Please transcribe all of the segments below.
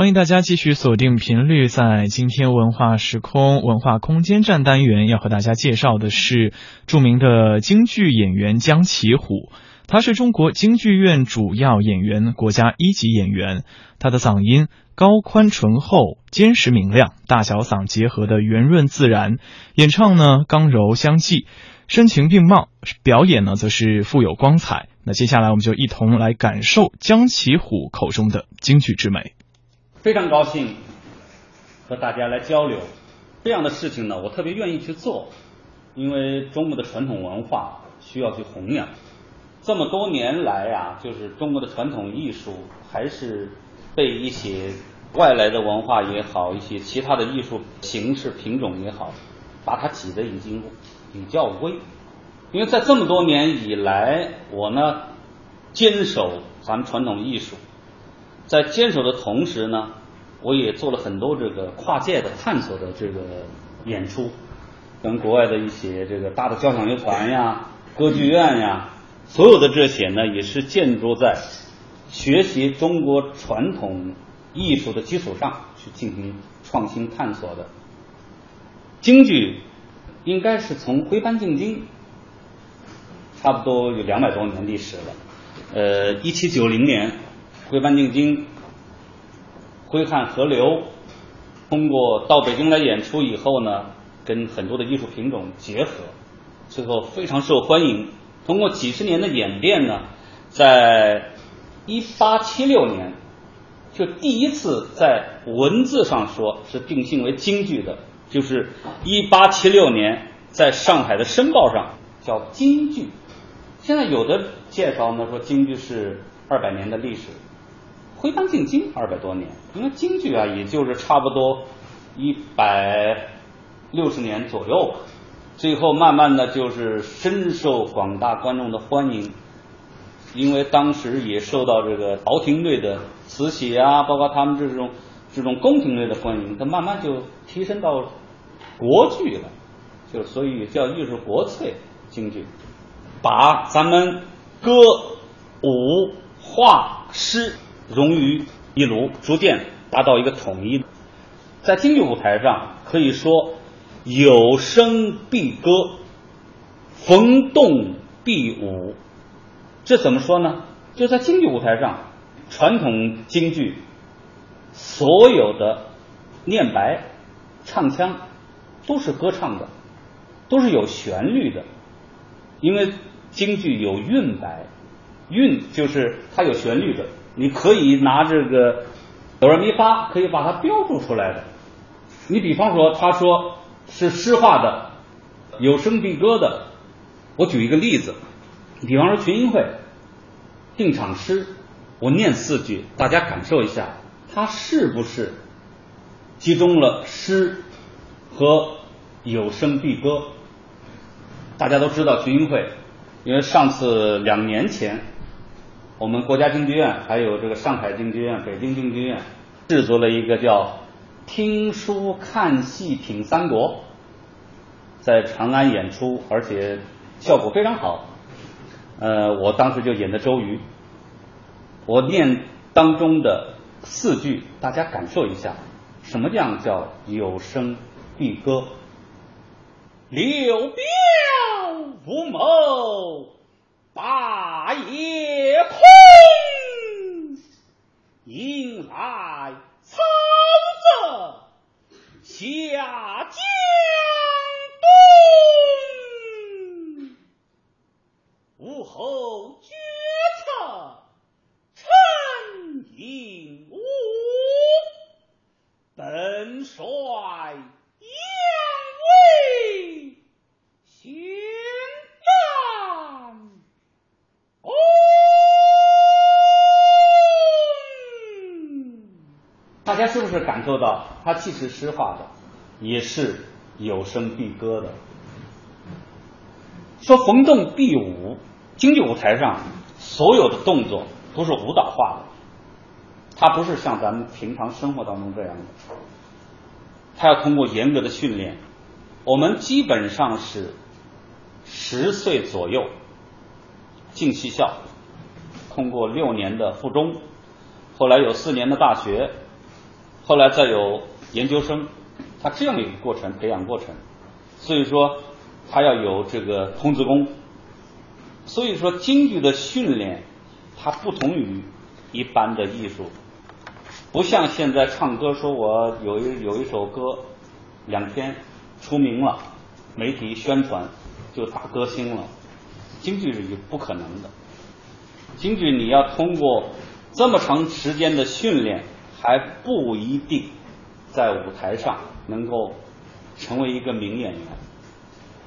欢迎大家继续锁定频率，在今天文化时空文化空间站单元要和大家介绍的是著名的京剧演员江奇虎。他是中国京剧院主要演员，国家一级演员。他的嗓音高宽醇厚，坚实明亮，大小嗓结合的圆润自然，演唱呢刚柔相济，声情并茂，表演呢则是富有光彩。那接下来我们就一同来感受江奇虎口中的京剧之美。非常高兴和大家来交流，这样的事情呢，我特别愿意去做，因为中国的传统文化需要去弘扬。这么多年来呀，就是中国的传统艺术还是被一些外来的文化也好，一些其他的艺术形式品种也好，把它挤得已经比较微。因为在这么多年以来，我呢坚守咱们传统艺术。在坚守的同时呢，我也做了很多这个跨界的探索的这个演出，跟国外的一些这个大的交响乐团呀、歌剧院呀，所有的这些呢，也是建筑在学习中国传统艺术的基础上去进行创新探索的。京剧应该是从徽班进京，差不多有两百多年历史了。呃，一七九零年。徽班进京，挥汗合流，通过到北京来演出以后呢，跟很多的艺术品种结合，最后非常受欢迎。通过几十年的演变呢，在一八七六年，就第一次在文字上说是定性为京剧的，就是一八七六年在上海的《申报》上叫京剧。现在有的介绍呢说京剧是二百年的历史。徽班进京二百多年，因为京剧啊，也就是差不多一百六十年左右吧。最后慢慢的就是深受广大观众的欢迎，因为当时也受到这个朝廷队的慈禧啊，包括他们这种这种宫廷队的欢迎，它慢慢就提升到国剧了，就所以叫艺术国粹京剧，把咱们歌舞画诗。融于一炉，逐渐达到一个统一。在京剧舞台上，可以说有声必歌，逢动必舞。这怎么说呢？就在京剧舞台上，传统京剧所有的念白、唱腔都是歌唱的，都是有旋律的。因为京剧有韵白，韵就是它有旋律的。你可以拿这个哆来咪发，可以把它标注出来的。你比方说，他说是诗化的，有声必歌的。我举一个例子，比方说群英会定场诗，我念四句，大家感受一下，它是不是集中了诗和有声必歌？大家都知道群英会，因为上次两年前。我们国家京剧院还有这个上海京剧院、北京京剧院制作了一个叫“听书看戏品三国”，在长安演出，而且效果非常好。呃，我当时就演的周瑜，我念当中的四句，大家感受一下，什么样叫有声必歌？刘表无谋。霸业空，迎来曹泽下江东，武后决策陈英武，本帅。大家是不是感受到，它既是诗化的，也是有声必歌的？说逢动必舞，京剧舞台上所有的动作都是舞蹈化的，它不是像咱们平常生活当中这样的，它要通过严格的训练。我们基本上是十岁左右进戏校，通过六年的附中，后来有四年的大学。后来再有研究生，他这样的一个过程培养过程，所以说他要有这个童子功。所以说京剧的训练，它不同于一般的艺术，不像现在唱歌，说我有一有一首歌，两天出名了，媒体宣传就大歌星了，京剧是不可能的。京剧你要通过这么长时间的训练，还不一定在舞台上能够成为一个名演员，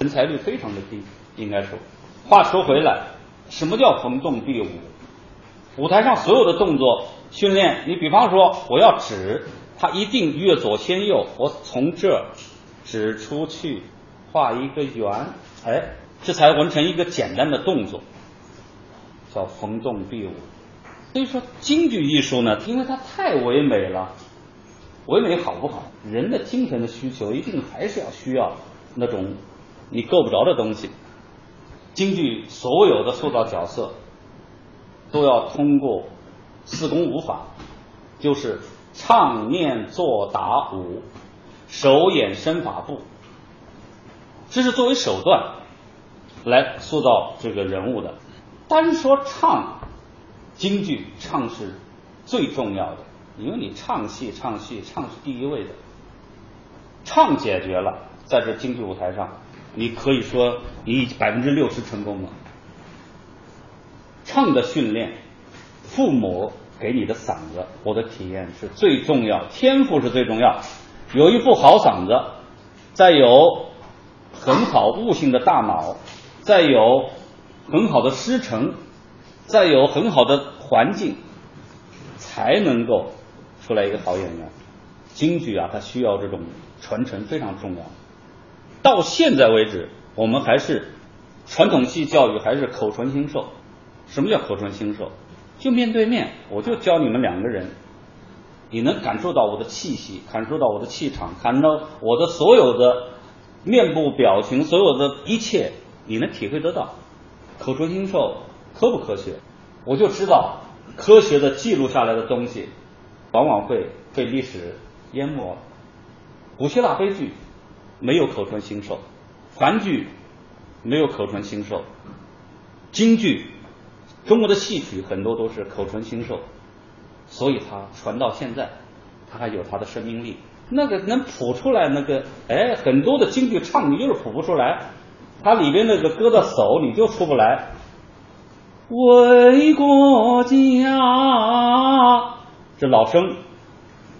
人才率非常的低，应该说。话说回来，什么叫逢动必舞？舞台上所有的动作训练，你比方说我要指，他一定越左先右，我从这指出去，画一个圆，哎，这才完成一个简单的动作，叫逢动必舞。所以说，京剧艺术呢，因为它太唯美了，唯美好不好？人的精神的需求一定还是要需要那种你够不着的东西。京剧所有的塑造角色，都要通过四功五法，就是唱、念、做、打、舞，手、眼、身、法、步，这是作为手段来塑造这个人物的。单说唱，京剧唱是最重要的，因为你唱戏，唱戏，唱是第一位的，唱解决了，在这京剧舞台上。你可以说你百分之六十成功了。唱的训练，父母给你的嗓子，我的体验是最重要，天赋是最重要。有一副好嗓子，再有很好悟性的大脑，再有很好的师承，再有很好的环境，才能够出来一个好演员。京剧啊，它需要这种传承，非常重要。到现在为止，我们还是传统戏教育还是口传心授。什么叫口传心授？就面对面，我就教你们两个人，你能感受到我的气息，感受到我的气场，感到我的所有的面部表情，所有的一切，你能体会得到。口传心授科不科学？我就知道科学的记录下来的东西，往往会被历史淹没。古希腊悲剧。没有口传心授，韩剧没有口传心授，京剧，中国的戏曲很多都是口传心授，所以它传到现在，它还有它的生命力。那个能谱出来，那个哎，很多的京剧唱你就是谱不出来，它里边那个歌的手你就出不来。为国家，这老生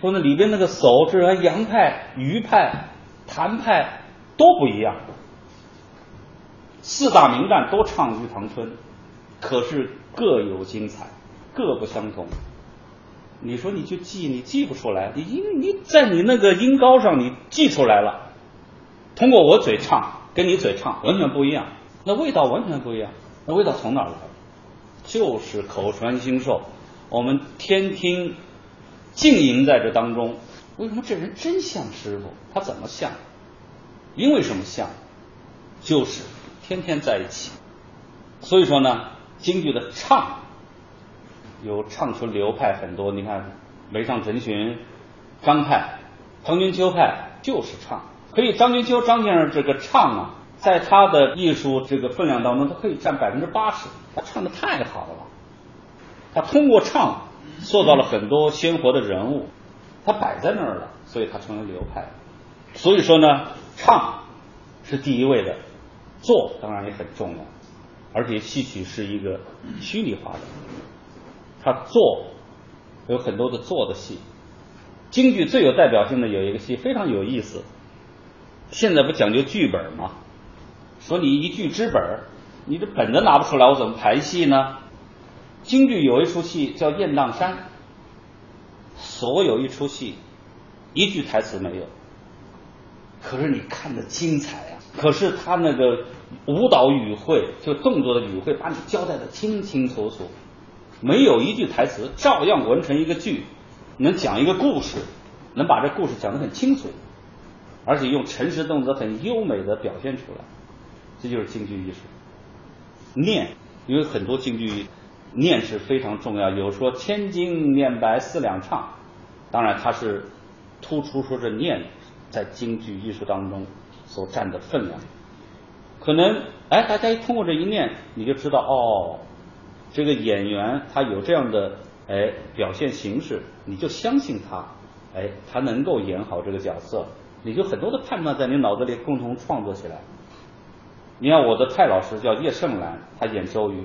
说那里边那个叟是杨派、余派。谭派都不一样，四大名旦都唱《玉堂春》，可是各有精彩，各不相同。你说你去记，你记不出来，你因你在你那个音高上你记出来了，通过我嘴唱跟你嘴唱完全不一样，那味道完全不一样。那味道从哪来？就是口传心授，我们天听浸淫在这当中。为什么这人真像师傅？他怎么像？因为什么像？就是天天在一起。所以说呢，京剧的唱有唱出流派很多。你看，梅上陈寻、张派、彭君秋派就是唱。可以，张君秋张先生这个唱啊，在他的艺术这个分量当中，他可以占百分之八十。他唱的太好了，他通过唱塑造了很多鲜活的人物。他摆在那儿了，所以他成为流派。所以说呢，唱是第一位的，做当然也很重要。而且戏曲是一个虚拟化的，他做有很多的做的戏。京剧最有代表性的有一个戏非常有意思，现在不讲究剧本吗？说你一句之本，你这本子拿不出来，我怎么排戏呢？京剧有一出戏叫《雁荡山》。所有一出戏，一句台词没有，可是你看的精彩啊！可是他那个舞蹈语汇，就动作的语汇，把你交代的清清楚楚，没有一句台词，照样完成一个剧，能讲一个故事，能把这故事讲得很清楚，而且用诚实动作很优美的表现出来，这就是京剧艺术。念，因为很多京剧。念是非常重要，有说千金念白四两唱，当然，它是突出说这念在京剧艺术当中所占的分量。可能哎，大家一通过这一念，你就知道哦，这个演员他有这样的哎表现形式，你就相信他，哎，他能够演好这个角色，你就很多的判断在你脑子里共同创作起来。你看我的蔡老师叫叶盛兰，他演周瑜，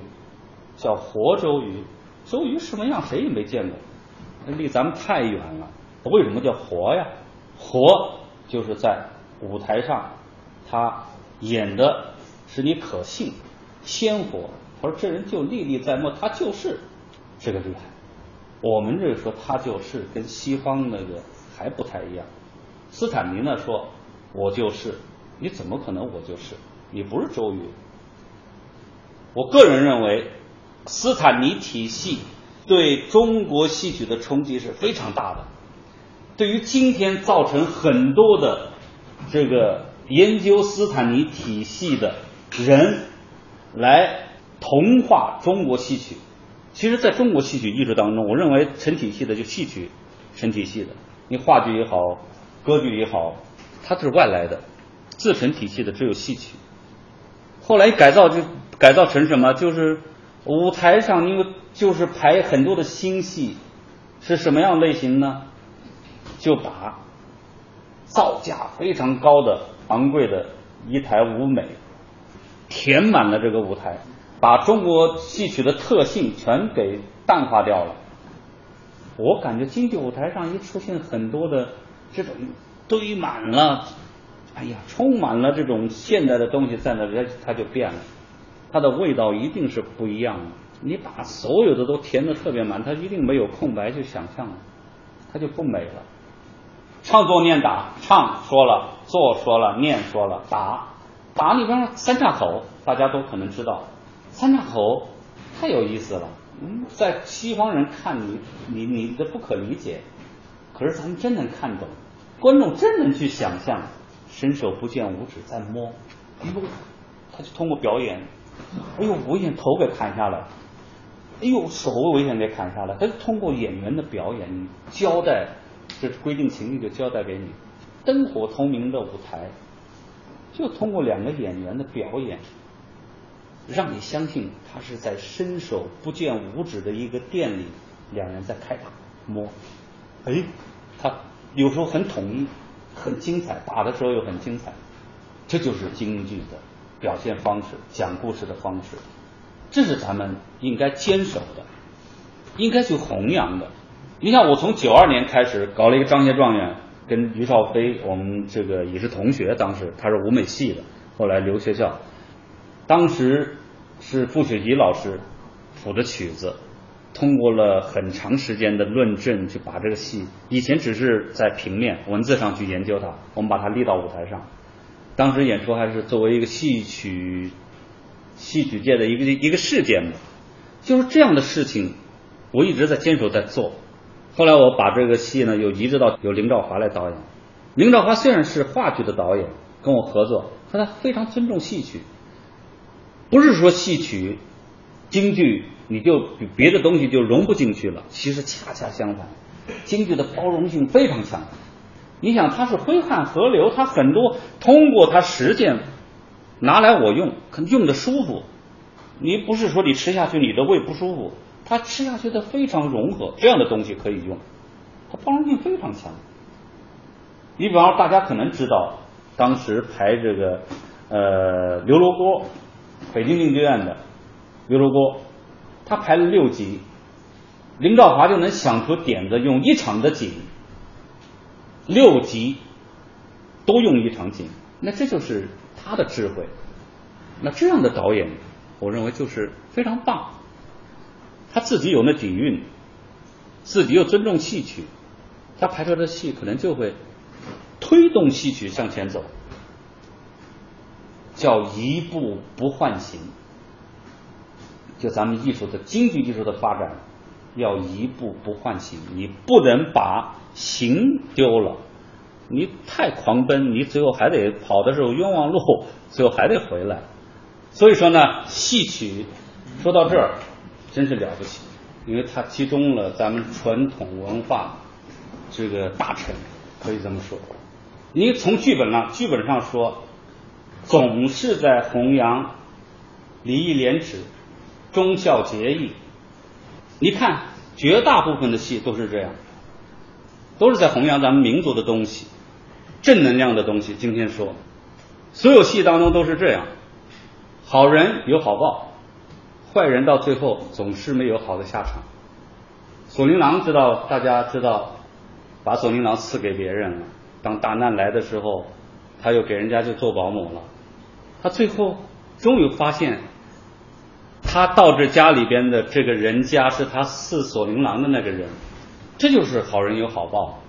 叫活周瑜，周瑜什么样谁也没见过，离咱们太远了。为什么叫活呀？活就是在舞台上，他演的使你可信、鲜活。他说这人就历历在目，他就是这个厉害。我们这说他就是跟西方那个还不太一样。斯坦尼呢说，我就是，你怎么可能我就是？你不是周瑜。我个人认为，斯坦尼体系对中国戏曲的冲击是非常大的，对于今天造成很多的这个研究斯坦尼体系的人来同化中国戏曲。其实，在中国戏曲艺术当中，我认为成体系的就戏曲成体系的，你话剧也好，歌剧也好，它是外来的，自成体系的只有戏曲。后来改造就改造成什么？就是舞台上，因为就是排很多的新戏，是什么样类型呢？就把造价非常高的昂贵的一台舞美填满了这个舞台，把中国戏曲的特性全给淡化掉了。我感觉京剧舞台上一出现很多的这种堆满了。哎呀，充满了这种现代的东西在那里，它就变了，它的味道一定是不一样的。你把所有的都填的特别满，它一定没有空白去想象了，它就不美了。唱作念打，唱说了，做说了，念说了，打打里边三岔口，大家都可能知道，三岔口太有意思了。嗯，在西方人看你，你你的不可理解，可是咱们真能看懂，观众真能去想象。伸手不见五指在摸，哎呦，他就通过表演，哎呦，危险头给砍下来，哎呦，手危险给砍下来，他就通过演员的表演交代，这规定情境就交代给你，灯火通明的舞台，就通过两个演员的表演，让你相信他是在伸手不见五指的一个店里，两人在开打摸，哎，他有时候很统一。很精彩，打的时候又很精彩，这就是京剧的表现方式，讲故事的方式，这是咱们应该坚守的，应该去弘扬的。你像我从九二年开始搞了一个张协状元，跟于少飞，我们这个也是同学，当时他是舞美系的，后来留学校，当时是傅雪吉老师谱的曲子。通过了很长时间的论证，去把这个戏以前只是在平面文字上去研究它，我们把它立到舞台上。当时演出还是作为一个戏曲戏曲界的一个一个事件嘛，就是这样的事情，我一直在坚守在做。后来我把这个戏呢又移植到由林兆华来导演。林兆华虽然是话剧的导演，跟我合作，可他非常尊重戏曲，不是说戏曲京剧。你就别的东西就融不进去了。其实恰恰相反，京剧的包容性非常强。你想，它是挥汗河流，它很多通过它实践拿来我用，可用的舒服。你不是说你吃下去你的胃不舒服，它吃下去的非常融合，这样的东西可以用，它包容性非常强。你比方说，大家可能知道，当时排这个呃刘罗锅，北京京剧院的刘罗锅。他排了六集，林兆华就能想出点子，用一场的景，六集都用一场景，那这就是他的智慧。那这样的导演，我认为就是非常棒。他自己有那底蕴，自己又尊重戏曲，他排出来的戏可能就会推动戏曲向前走，叫一步不换形。就咱们艺术的京剧艺术的发展，要一步不换形，你不能把形丢了。你太狂奔，你最后还得跑的时候冤枉路，最后还得回来。所以说呢，戏曲说到这儿真是了不起，因为它集中了咱们传统文化这个大臣，可以这么说。你从剧本上剧本上说，总是在弘扬礼义廉耻、忠孝节义。你看，绝大部分的戏都是这样，都是在弘扬咱们民族的东西，正能量的东西。今天说，所有戏当中都是这样，好人有好报，坏人到最后总是没有好的下场。锁麟囊知道，大家知道，把锁麟囊赐给别人了。当大难来的时候，他又给人家就做保姆了。他最后终于发现，他到这家里边的这个人家是他四锁麟囊的那个人，这就是好人有好报，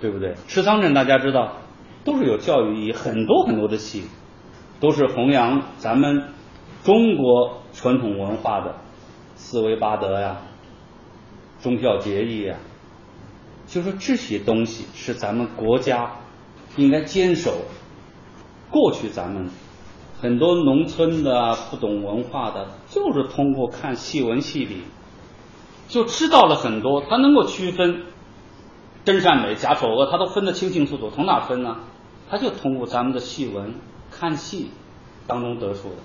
对不对？赤桑镇大家知道，都是有教育意义，很多很多的戏，都是弘扬咱们中国传统文化的四维八德呀。忠孝节义啊，就说这些东西是咱们国家应该坚守。过去咱们很多农村的不懂文化的，就是通过看戏文戏理，就知道了很多。他能够区分真善美、假丑恶，他都分得清清楚楚。从哪分呢？他就通过咱们的戏文看戏当中得出的。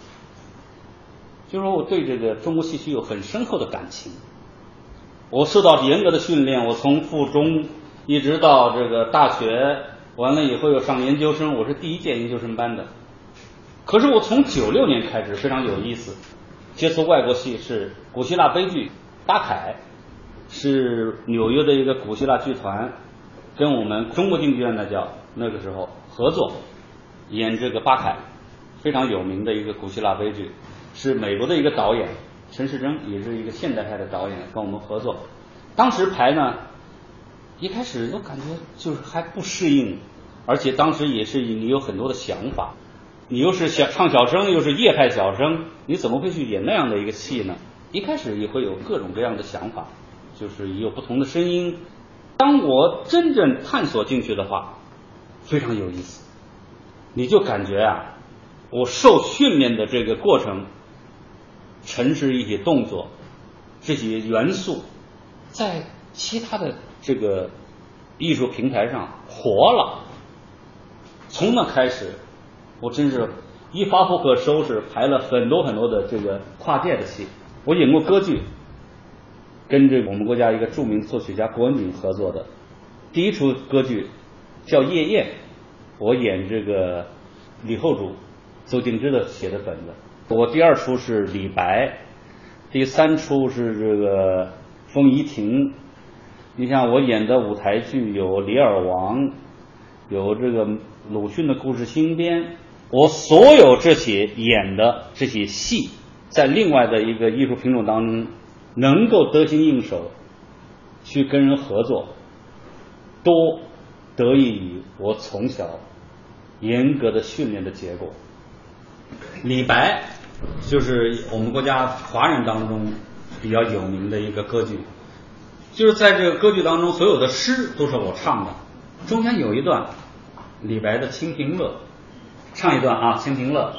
就说我对这个中国戏曲有很深厚的感情。我受到严格的训练，我从附中一直到这个大学完了以后又上研究生，我是第一届研究生班的。可是我从九六年开始非常有意思，接触外国戏是古希腊悲剧《巴凯》，是纽约的一个古希腊剧团跟我们中国京剧院的叫那个时候合作演这个《巴凯》，非常有名的一个古希腊悲剧，是美国的一个导演。陈世贞也是一个现代派的导演，跟我们合作。当时排呢，一开始都感觉就是还不适应，而且当时也是你有很多的想法，你又是小唱小生，又是叶派小生，你怎么会去演那样的一个戏呢？一开始也会有各种各样的想法，就是有不同的声音。当我真正探索进去的话，非常有意思。你就感觉啊，我受训练的这个过程。城市一些动作，这些元素，在其他的这个艺术平台上活了。从那开始，我真是一发不可收拾，排了很多很多的这个跨界的戏。我演过歌剧，跟这我们国家一个著名作曲家郭文景合作的，第一出歌剧叫《夜宴》，我演这个李后主，邹静之的写的本子。我第二出是李白，第三出是这个风仪亭。你像我演的舞台剧有《李尔王》，有这个鲁迅的故事新编。我所有这些演的这些戏，在另外的一个艺术品种当中，能够得心应手，去跟人合作，多得益于我从小严格的训练的结果。李白就是我们国家华人当中比较有名的一个歌剧，就是在这个歌剧当中，所有的诗都是我唱的。中间有一段李白的《清平乐》，唱一段啊，《清平乐》。